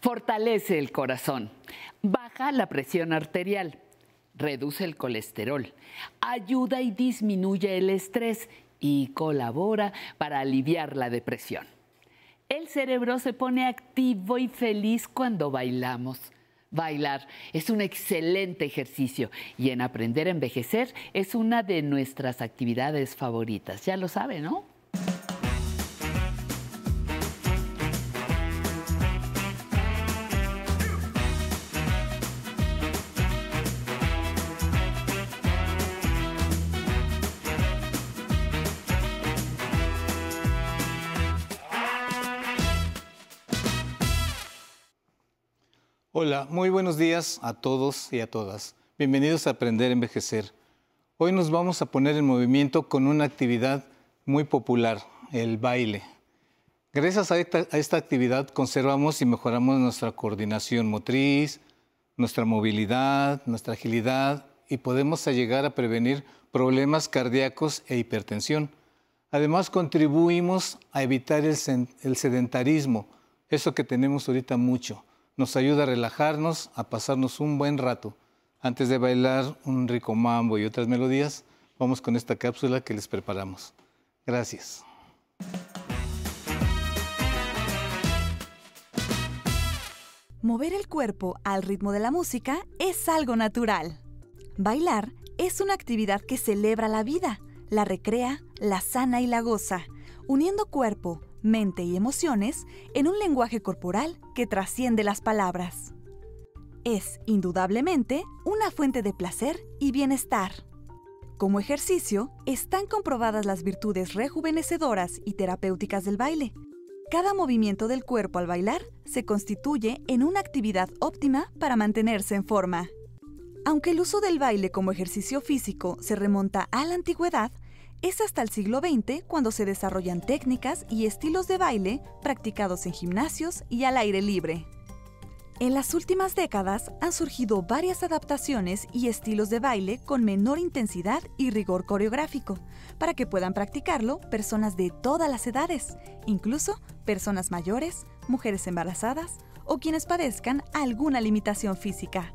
Fortalece el corazón, baja la presión arterial, reduce el colesterol, ayuda y disminuye el estrés y colabora para aliviar la depresión. El cerebro se pone activo y feliz cuando bailamos. Bailar es un excelente ejercicio y en aprender a envejecer es una de nuestras actividades favoritas. Ya lo sabe, ¿no? Hola, muy buenos días a todos y a todas. Bienvenidos a Aprender a Envejecer. Hoy nos vamos a poner en movimiento con una actividad muy popular, el baile. Gracias a esta, actividad conservamos y mejoramos nuestra coordinación motriz, nuestra movilidad, nuestra agilidad y podemos llegar a prevenir problemas cardíacos e hipertensión. Además, contribuimos a evitar el sedentarismo, eso que tenemos ahorita mucho nos ayuda a relajarnos, a pasarnos un buen rato. Antes de bailar un rico mambo y otras melodías, vamos con esta cápsula que les preparamos. Gracias. Mover el cuerpo al ritmo de la música es algo natural. Bailar es una actividad que celebra la vida, la recrea, la sana y la goza, uniendo cuerpo, mente y emociones en un lenguaje corporal que trasciende las palabras. Es, indudablemente, una fuente de placer y bienestar. Como ejercicio, están comprobadas las virtudes rejuvenecedoras y terapéuticas del baile. Cada movimiento del cuerpo al bailar se constituye en una actividad óptima para mantenerse en forma. Aunque el uso del baile como ejercicio físico se remonta a la antigüedad, es hasta el siglo XX cuando se desarrollan técnicas y estilos de baile practicados en gimnasios y al aire libre. En las últimas décadas han surgido varias adaptaciones y estilos de baile con menor intensidad y rigor coreográfico, para que puedan practicarlo personas de todas las edades, incluso personas mayores, mujeres embarazadas o quienes padezcan alguna limitación física.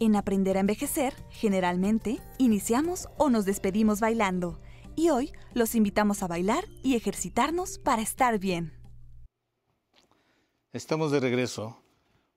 En Aprender a Envejecer, generalmente, iniciamos o nos despedimos bailando. Y hoy los invitamos a bailar y ejercitarnos para estar bien. Estamos de regreso.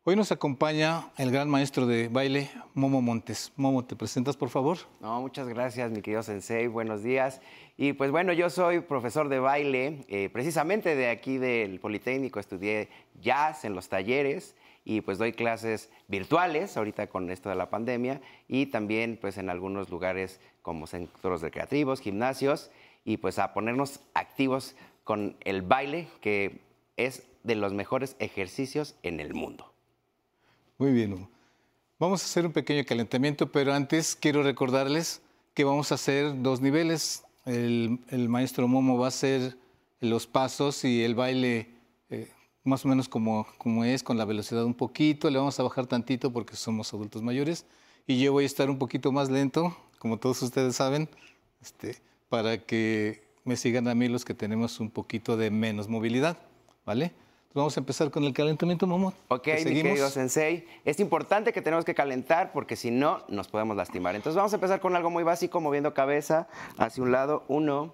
Hoy nos acompaña el gran maestro de baile, Momo Montes. Momo, ¿te presentas, por favor? No, muchas gracias, mi querido Sensei. Buenos días. Y pues bueno, yo soy profesor de baile, eh, precisamente de aquí del Politécnico. Estudié jazz en los talleres y pues doy clases virtuales ahorita con esto de la pandemia y también pues en algunos lugares como centros recreativos, gimnasios y pues a ponernos activos con el baile que es de los mejores ejercicios en el mundo. Muy bien. Vamos a hacer un pequeño calentamiento, pero antes quiero recordarles que vamos a hacer dos niveles. El, maestro Momo va a hacer los pasos y el baile eh, más o menos como, como es, con la velocidad un poquito, le vamos a bajar tantito porque somos adultos mayores y yo voy a estar un poquito más lento, como todos ustedes saben, este, para que me sigan a mí los que tenemos un poquito de menos movilidad, ¿vale? vamos a empezar con el calentamiento, Momo. Ok, mi querido Sensei. Es importante que tenemos que calentar porque si no, nos podemos lastimar. Entonces vamos a empezar con algo muy básico, moviendo cabeza hacia un lado. Uno,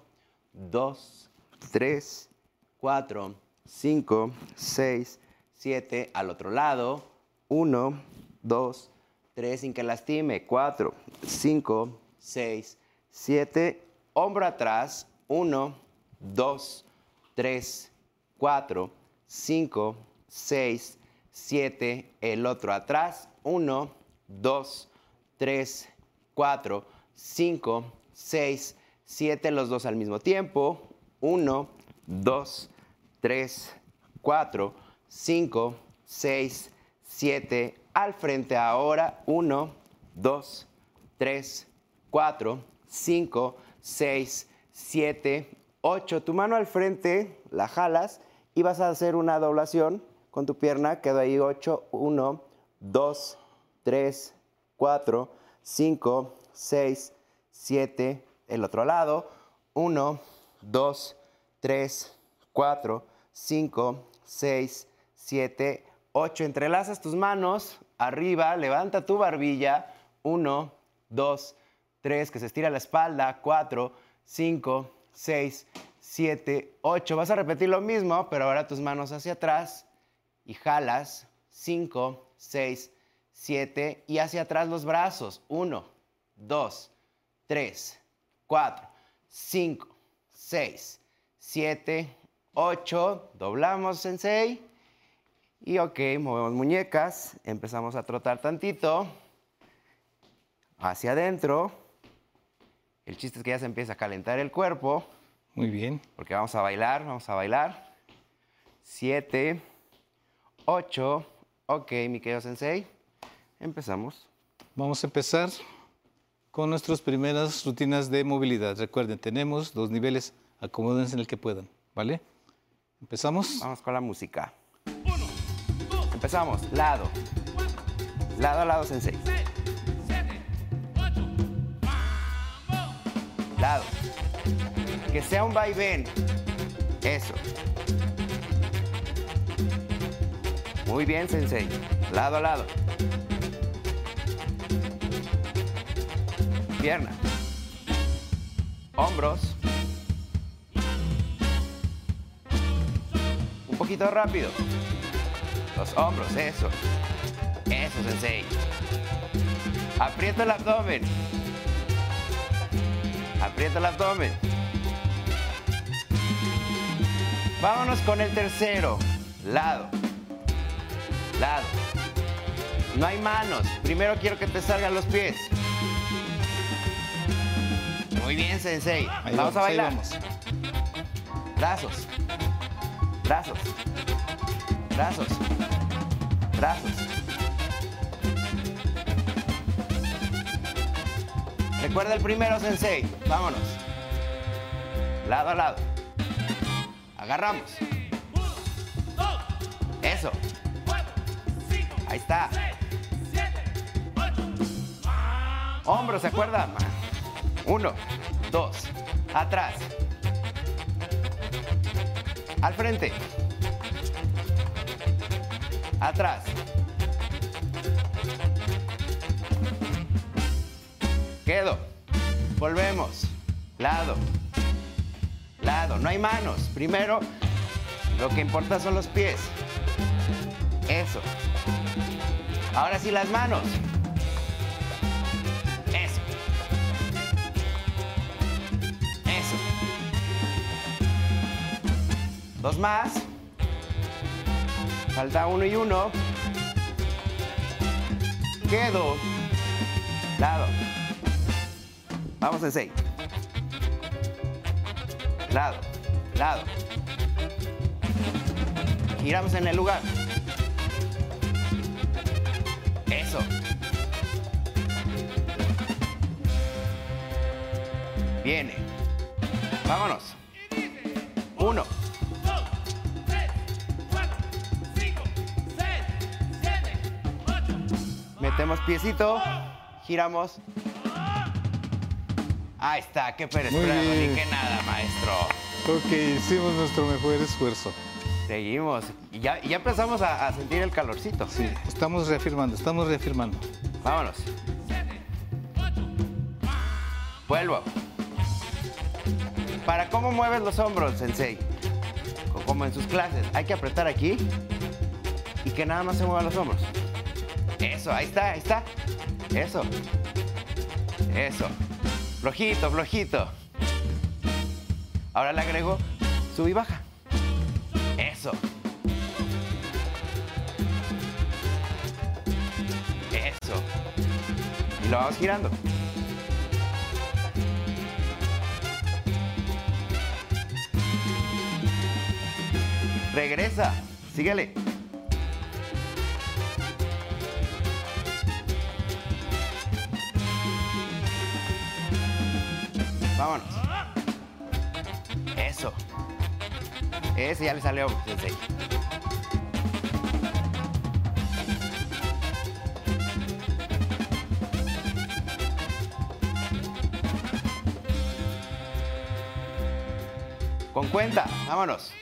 dos, tres, cuatro, 5, 6, 7, al otro lado, 1, 2, 3, sin que lastime, 4, 5, 6, 7, hombro atrás, 1, 2, 3, 4, 5, 6, 7, el otro atrás, 1, 2, 3, 4, 5, 6, 7, los dos al mismo tiempo, 1, 2, 3, 4, 5, 6, 7. Al frente ahora. 1, 2, 3, 4, 5, 6, 7, 8. Tu mano al frente, la jalas y vas a hacer una doblación con tu pierna. Quedo ahí 8, 1, 2, 3, 4, 5, 6, 7. El otro lado. 1, 2, 3, 4, 5, 6, 7, 8. Entrelazas tus manos arriba, levanta tu barbilla. 1, 2, 3, que se estira la espalda. 4, 5, 6, 7, 8. Vas a repetir lo mismo, pero ahora tus manos hacia atrás y jalas. 5, 6, 7 y hacia atrás los brazos. 1, 2, 3, 4, 5, 6, 7, 8. Doblamos, sensei. Y ok, movemos muñecas. Empezamos a trotar tantito. Hacia adentro. El chiste es que ya se empieza a calentar el cuerpo. Muy bien. Porque vamos a bailar, vamos a bailar. 7, 8. Ok, mi querido sensei. Empezamos. Vamos a empezar con nuestras primeras rutinas de movilidad. Recuerden, tenemos dos niveles, acomódense en el que puedan, ¿vale? ¿Empezamos? Vamos con la música. Empezamos. Lado. Lado a lado, sensei. Lado. Que sea un vaivén. Eso. Muy bien, sensei. Lado a lado. Pierna. Hombros. Poquito rápido. Los hombros, eso. Eso, sensei. Aprieta el abdomen. Aprieta el abdomen. Vámonos con el tercero. Lado. Lado. No hay manos. Primero quiero que te salgan los pies. Muy bien, sensei. Ahí vamos, a bailar. Brazos. Brazos. Brazos. Brazos. Recuerda el primero, Sensei. Vámonos. Lado a lado. Agarramos. Eso. Ahí está. Hombros, ¿se acuerdan? Uno, dos, atrás. Al frente. Atrás. Quedo. Volvemos. Lado. Lado. No hay manos. Primero, lo que importa son los pies. Eso. Ahora sí las manos. Dos más. Falta uno y uno. Quedo. Lado. Vamos en seis. Lado. Lado. Giramos en el lugar. Eso. Viene. Vámonos. Piecito. Giramos. Ahí está, qué Prado, ni que nada, maestro. Ok, hicimos nuestro mejor esfuerzo. Seguimos. Y ya, ya empezamos a, a sentir el calorcito. Sí, estamos reafirmando, estamos reafirmando. Vámonos. Vuelvo. ¿Para cómo mueves los hombros, Sensei? Co- Como en sus clases. Hay que apretar aquí y que nada más se muevan los hombros. Eso, ahí está, ahí está. Eso. Eso. Flojito, flojito. Ahora le agrego sub y baja. Eso. Eso. Y lo vamos girando. Regresa. Síguele. Vámonos. Eso. Ese ya le salió, sensei. Con cuenta, vámonos.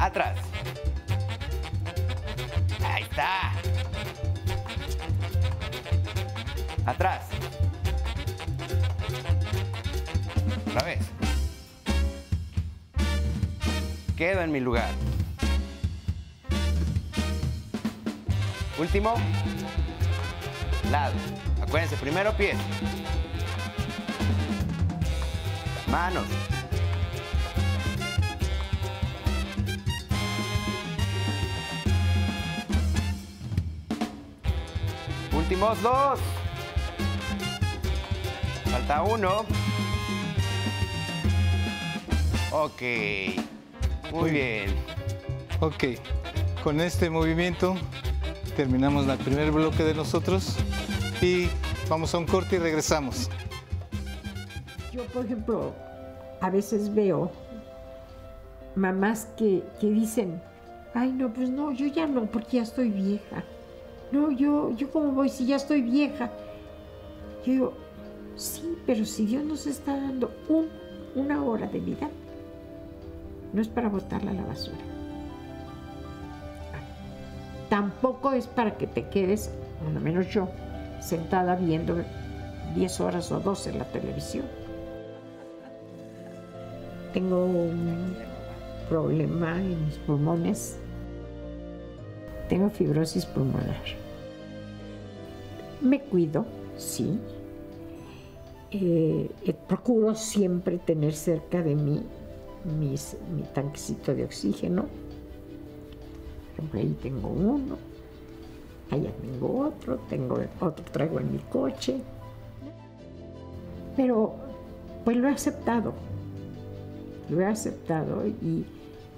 Atrás. Ahí está. Atrás. Otra vez. Quedo en mi lugar. Último. Lado. Acuérdense, primero pie. Manos. Últimos dos. Falta uno. Ok. Muy bien. Ok, con este movimiento terminamos el primer bloque de nosotros y vamos a un corte y regresamos. Yo, por ejemplo, a veces veo mamás que, que dicen, ay, no, pues no, yo ya no, porque ya estoy vieja. No, yo, yo cómo voy si ya estoy vieja. Yo sí, pero si Dios nos está dando un- una hora de vida, no es para botarla a la basura. Tampoco es para que te quedes, lo menos yo, sentada viendo 10 horas o 12 en la televisión. Tengo un problema en mis pulmones. Tengo fibrosis pulmonar. Me cuido, sí. Eh, eh, procuro siempre tener cerca de mí mi tanquecito de oxígeno. Por ahí tengo uno, allá tengo otro, tengo otro traigo en mi coche. Pero pues lo he aceptado, lo he aceptado y,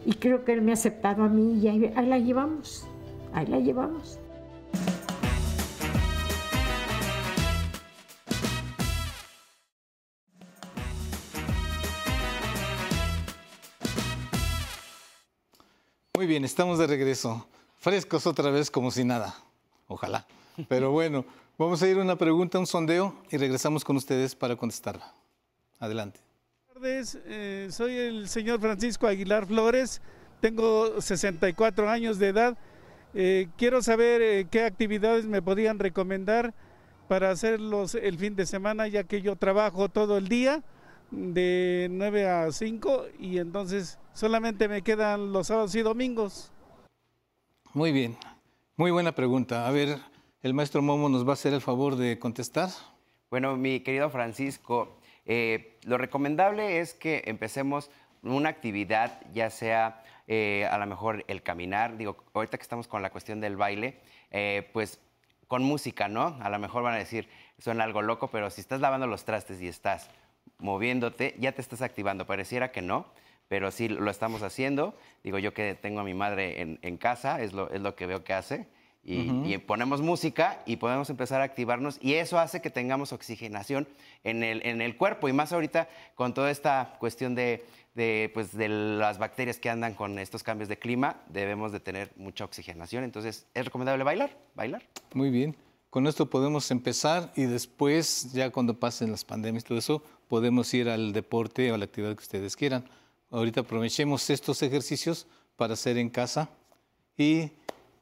y creo que él me ha aceptado a mí y ahí, ahí la llevamos, ahí la llevamos. Muy bien, estamos de regreso. Frescos otra vez como si nada. Ojalá. Pero bueno, vamos a ir a una pregunta, un sondeo y regresamos con ustedes para contestarla. Adelante. Buenas tardes, eh, soy el señor Francisco Aguilar Flores, tengo 64 años de edad. Eh, quiero saber eh, qué actividades me podrían recomendar para hacerlos el fin de semana, ya que yo trabajo todo el día de 9 a 5 y entonces solamente me quedan los sábados y domingos. Muy bien, muy buena pregunta. A ver, el maestro Momo nos va a hacer el favor de contestar. Bueno, mi querido Francisco, eh, lo recomendable es que empecemos una actividad, ya sea eh, a lo mejor el caminar, digo, ahorita que estamos con la cuestión del baile, eh, pues con música, ¿no? A lo mejor van a decir, suena algo loco, pero si estás lavando los trastes y estás moviéndote, ya te estás activando. Pareciera que no, pero sí lo estamos haciendo. Digo, yo que tengo a mi madre en, en casa, es lo, es lo que veo que hace. Y, y ponemos música y podemos empezar a activarnos y eso hace que tengamos oxigenación en el, en el cuerpo y más ahorita con toda esta cuestión de, de, pues, de las bacterias que andan con estos cambios de clima, debemos de tener mucha oxigenación. Entonces, ¿es recomendable bailar? ¿Bailar? Muy bien. Con esto podemos empezar y después, ya cuando pasen las pandemias y todo eso, podemos ir al deporte o a la actividad que ustedes quieran. Ahorita aprovechemos estos ejercicios para hacer en casa y,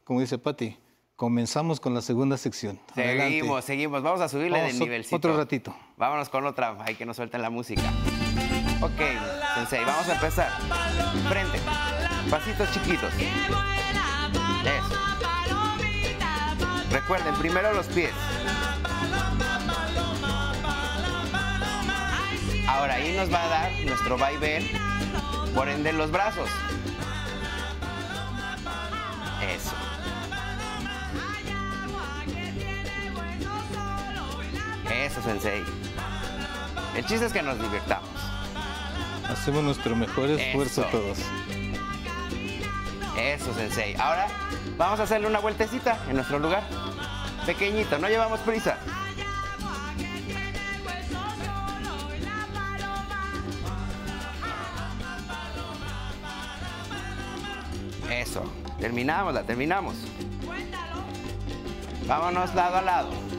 como dice Patti, comenzamos con la segunda sección. Adelante. Seguimos, seguimos. Vamos a subirle Vamos, de nivelcito. otro ratito. Vámonos con otra, hay que nos suelten la música. Ok, Sensei, vamos a empezar. Frente, pasitos chiquitos. Eso. Recuerden, primero los pies. Ahora ahí nos va a dar nuestro vaivén, por ende los brazos. Eso, Sensei. El chiste es que nos divirtamos. Hacemos nuestro mejor esfuerzo Eso. todos. Eso, Sensei. Ahora vamos a hacerle una vueltecita en nuestro lugar. Pequeñito, no llevamos prisa. Eso. Terminamos, la terminamos. Vámonos lado a lado.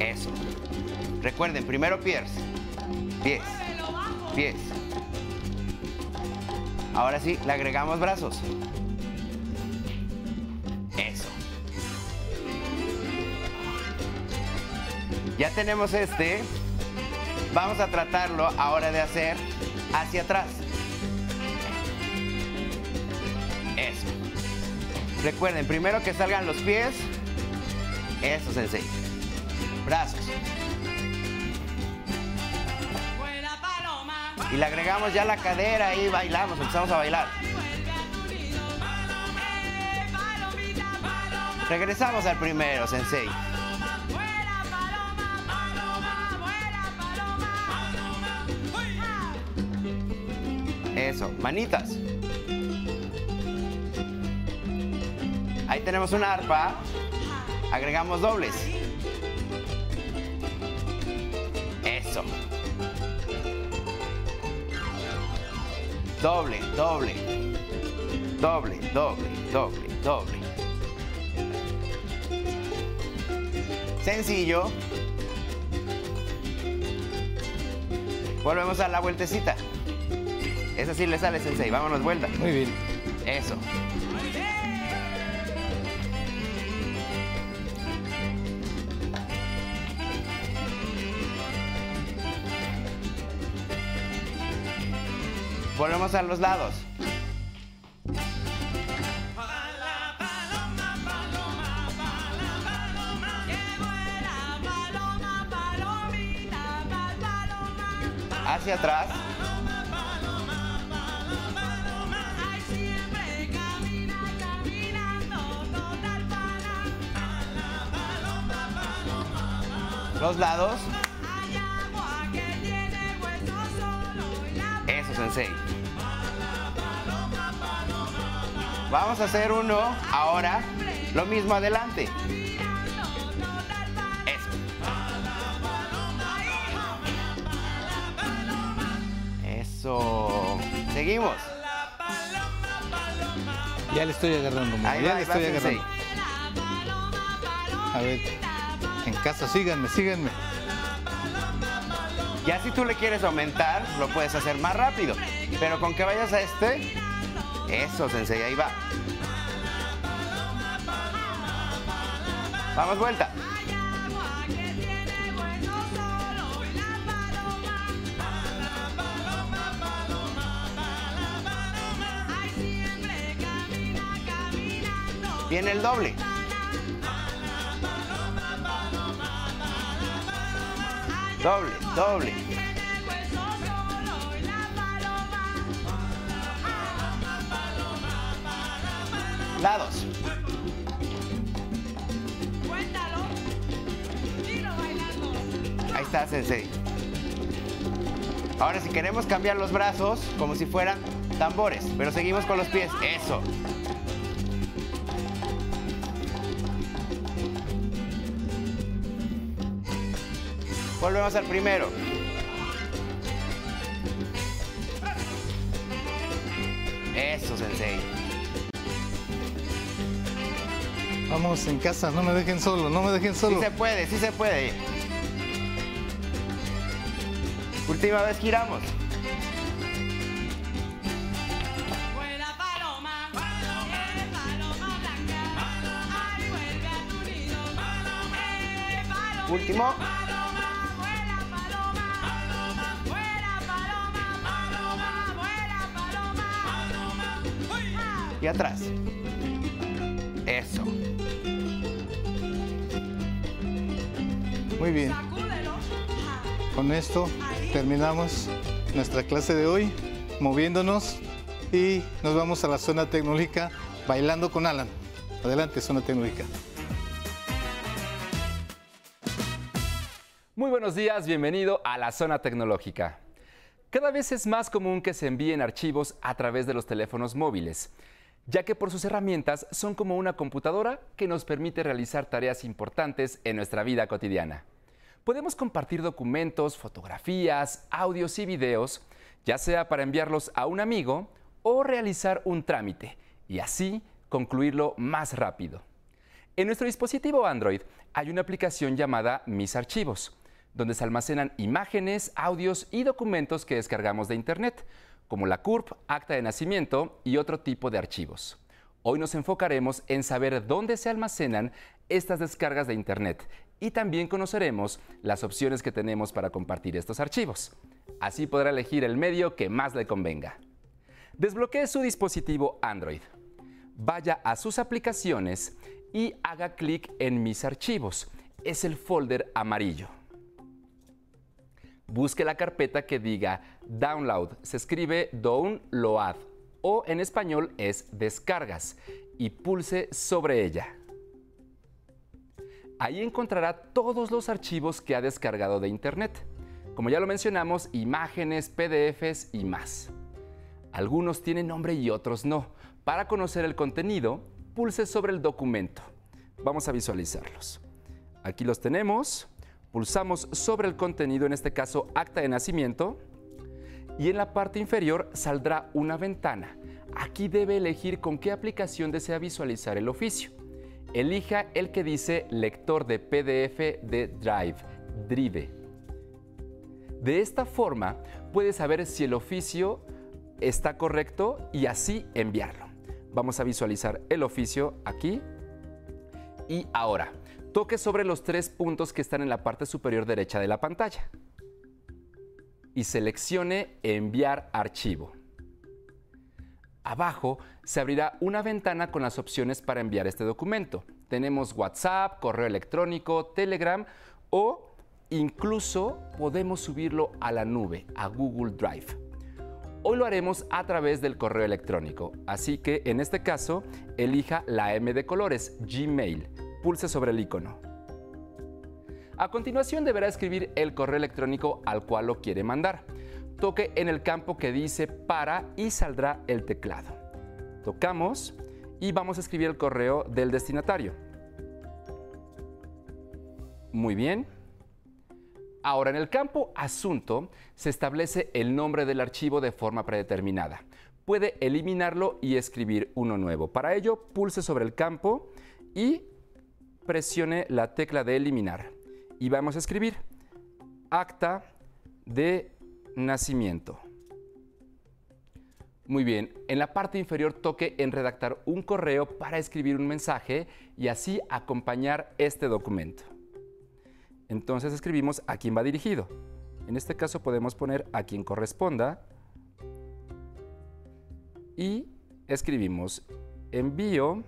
Eso. Recuerden, primero pies. Pies. pies. Ahora sí, le agregamos brazos. Eso. Ya tenemos este. Vamos a tratarlo ahora de hacer hacia atrás. Eso. Recuerden, primero que salgan los pies. Eso, sensei. Brazos. Y le agregamos ya la cadera y bailamos, empezamos a bailar. Regresamos al primero, sensei. Eso, manitas. Ahí tenemos una arpa. Agregamos dobles. Doble, doble. Doble, doble, doble, doble. Sencillo. Volvemos a la vueltecita. Esa sí le sale, Sensei. Vámonos, vuelta. Muy bien. Eso. Volvemos a los lados. Hacia atrás. Los lados. Eso, sensei. Vamos a hacer uno ahora, lo mismo adelante. Eso. Eso. Seguimos. Ya le estoy agarrando, Momo, Ahí ya va, le estoy agarrando. A ver, en casa síganme, síganme. Ya si tú le quieres aumentar, lo puedes hacer más rápido. Pero con que vayas a este, eso, sensei, ahí va. Vamos, vuelta. Viene el doble. Doble, doble. Lados. Ahí está, Sensei. Ahora si queremos cambiar los brazos como si fueran tambores, pero seguimos con los pies. Eso. Volvemos al primero. Eso, Sensei. Vamos en casa, no me dejen solo, no me dejen Sí solo. se puede, sí se puede. Última vez giramos. Vuela paloma, eh, Muy bien. Con esto terminamos nuestra clase de hoy, moviéndonos y nos vamos a la zona tecnológica bailando con Alan. Adelante, zona tecnológica. Muy buenos días, bienvenido a la zona tecnológica. Cada vez es más común que se envíen archivos a través de los teléfonos móviles, ya que por sus herramientas son como una computadora que nos permite realizar tareas importantes en nuestra vida cotidiana. Podemos compartir documentos, fotografías, audios y videos, ya sea para enviarlos a un amigo o realizar un trámite, y así concluirlo más rápido. En nuestro dispositivo Android hay una aplicación llamada Mis Archivos, donde se almacenan imágenes, audios y documentos que descargamos de Internet, como la CURP, acta de nacimiento y otro tipo de archivos. Hoy nos enfocaremos en saber dónde se almacenan estas descargas de Internet y también conoceremos las opciones que tenemos para compartir estos archivos. Así podrá elegir el medio que más le convenga. Desbloquee su dispositivo Android. Vaya a sus aplicaciones y haga clic en Mis archivos. Es el folder amarillo. Busque la carpeta que diga Download. Se escribe Download o en español es descargas y pulse sobre ella. Ahí encontrará todos los archivos que ha descargado de Internet. Como ya lo mencionamos, imágenes, PDFs y más. Algunos tienen nombre y otros no. Para conocer el contenido, pulse sobre el documento. Vamos a visualizarlos. Aquí los tenemos. Pulsamos sobre el contenido, en este caso acta de nacimiento, y en la parte inferior saldrá una ventana. Aquí debe elegir con qué aplicación desea visualizar el oficio. Elija el que dice lector de PDF de Drive, Drive. De esta forma puede saber si el oficio está correcto y así enviarlo. Vamos a visualizar el oficio aquí y ahora. Toque sobre los tres puntos que están en la parte superior derecha de la pantalla y seleccione Enviar archivo. Abajo se abrirá una ventana con las opciones para enviar este documento. Tenemos WhatsApp, correo electrónico, Telegram o incluso podemos subirlo a la nube, a Google Drive. Hoy lo haremos a través del correo electrónico, así que en este caso elija la M de colores, Gmail. Pulse sobre el icono. A continuación deberá escribir el correo electrónico al cual lo quiere mandar. Toque en el campo que dice para y saldrá el teclado. Tocamos y vamos a escribir el correo del destinatario. Muy bien. Ahora en el campo asunto se establece el nombre del archivo de forma predeterminada. Puede eliminarlo y escribir uno nuevo. Para ello pulse sobre el campo y presione la tecla de eliminar y vamos a escribir acta de nacimiento. Muy bien, en la parte inferior toque en redactar un correo para escribir un mensaje y así acompañar este documento. Entonces escribimos a quién va dirigido. En este caso podemos poner a quien corresponda y escribimos envío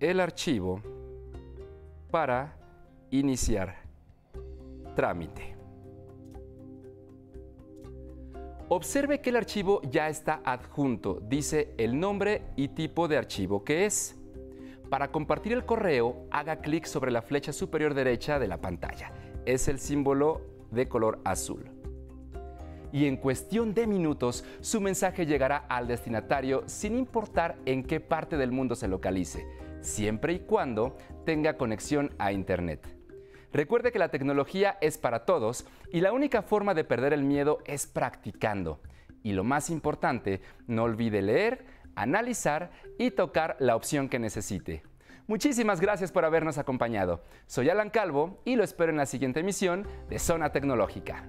el archivo para iniciar trámite. Observe que el archivo ya está adjunto, dice el nombre y tipo de archivo que es. Para compartir el correo, haga clic sobre la flecha superior derecha de la pantalla. Es el símbolo de color azul. Y en cuestión de minutos, su mensaje llegará al destinatario sin importar en qué parte del mundo se localice, siempre y cuando tenga conexión a Internet. Recuerde que la tecnología es para todos y la única forma de perder el miedo es practicando. Y lo más importante, no olvide leer, analizar y tocar la opción que necesite. Muchísimas gracias por habernos acompañado. Soy Alan Calvo y lo espero en la siguiente emisión de Zona Tecnológica.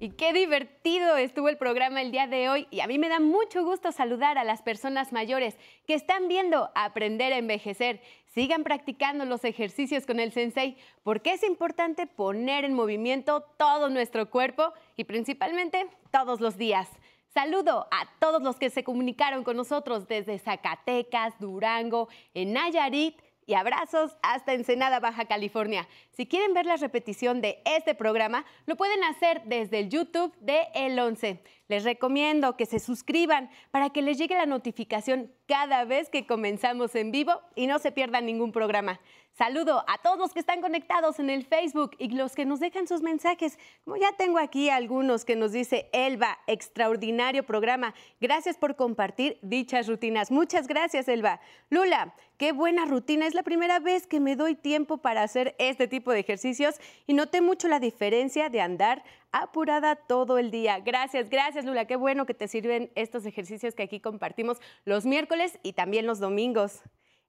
Y qué divertido estuvo el programa el día de hoy y a mí me da mucho gusto saludar a las personas mayores que están viendo Aprender a Envejecer. Sigan practicando los ejercicios con el sensei porque es importante poner en movimiento todo nuestro cuerpo y principalmente todos los días. Saludo a todos los que se comunicaron con nosotros desde Zacatecas, Durango, en Nayarit, y abrazos hasta Ensenada, Baja California. Si quieren ver la repetición de este programa, lo pueden hacer desde el YouTube de El 11. Les recomiendo que se suscriban para que les llegue la notificación cada vez que comenzamos en vivo y no se pierdan ningún programa. Saludo a todos los que están conectados en el Facebook y los que nos dejan sus mensajes. Como ya tengo aquí algunos que nos dice Elba, extraordinario programa. Gracias por compartir dichas rutinas. Muchas gracias, Elba. Lula, qué buena rutina. Es la primera vez que me doy tiempo para hacer este tipo de ejercicios y noté mucho la diferencia de andar apurada todo el día. Gracias, gracias, Lula. Qué bueno que te sirven estos ejercicios que aquí compartimos los miércoles y también los domingos.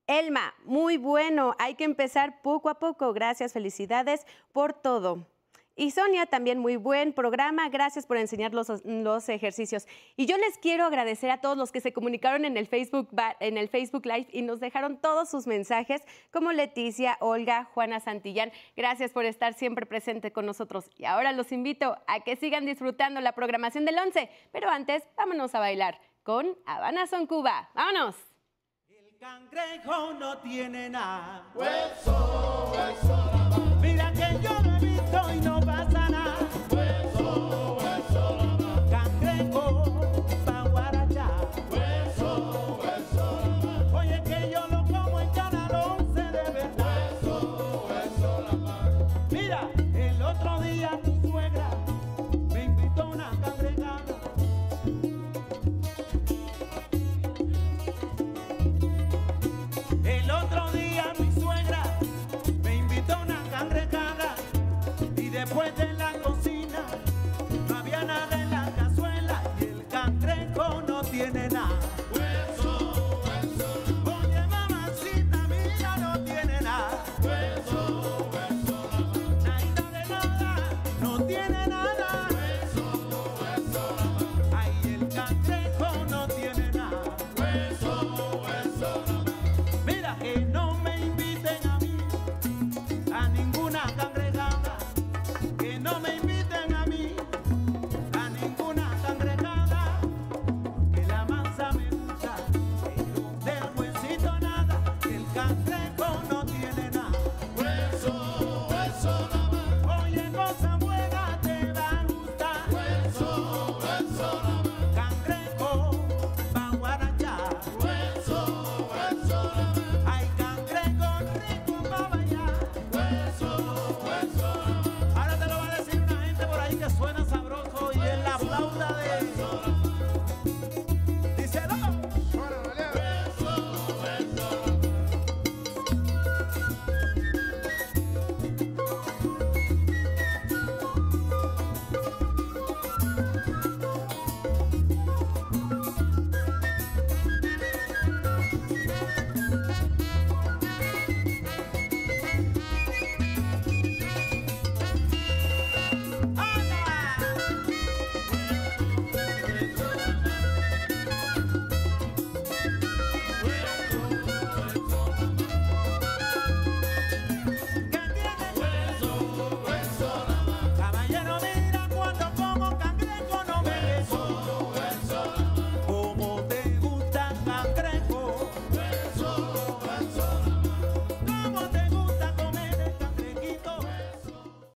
Elma, muy bueno. Hay que empezar poco a poco. Gracias, felicidades por todo. Y Sonia, también muy buen programa. Gracias por enseñar los, los ejercicios. Y yo les quiero agradecer a todos los que se comunicaron en el, Facebook, en el Facebook Live y nos dejaron todos sus mensajes, como Leticia, Olga, Juana Santillán. Gracias por estar siempre presente con nosotros. Y ahora los invito a que sigan disfrutando la programación del 11. Pero antes, vámonos a bailar con Habana Son Cuba. ¡Vámonos! Cangrejo no tiene nada. Hueso, hueso,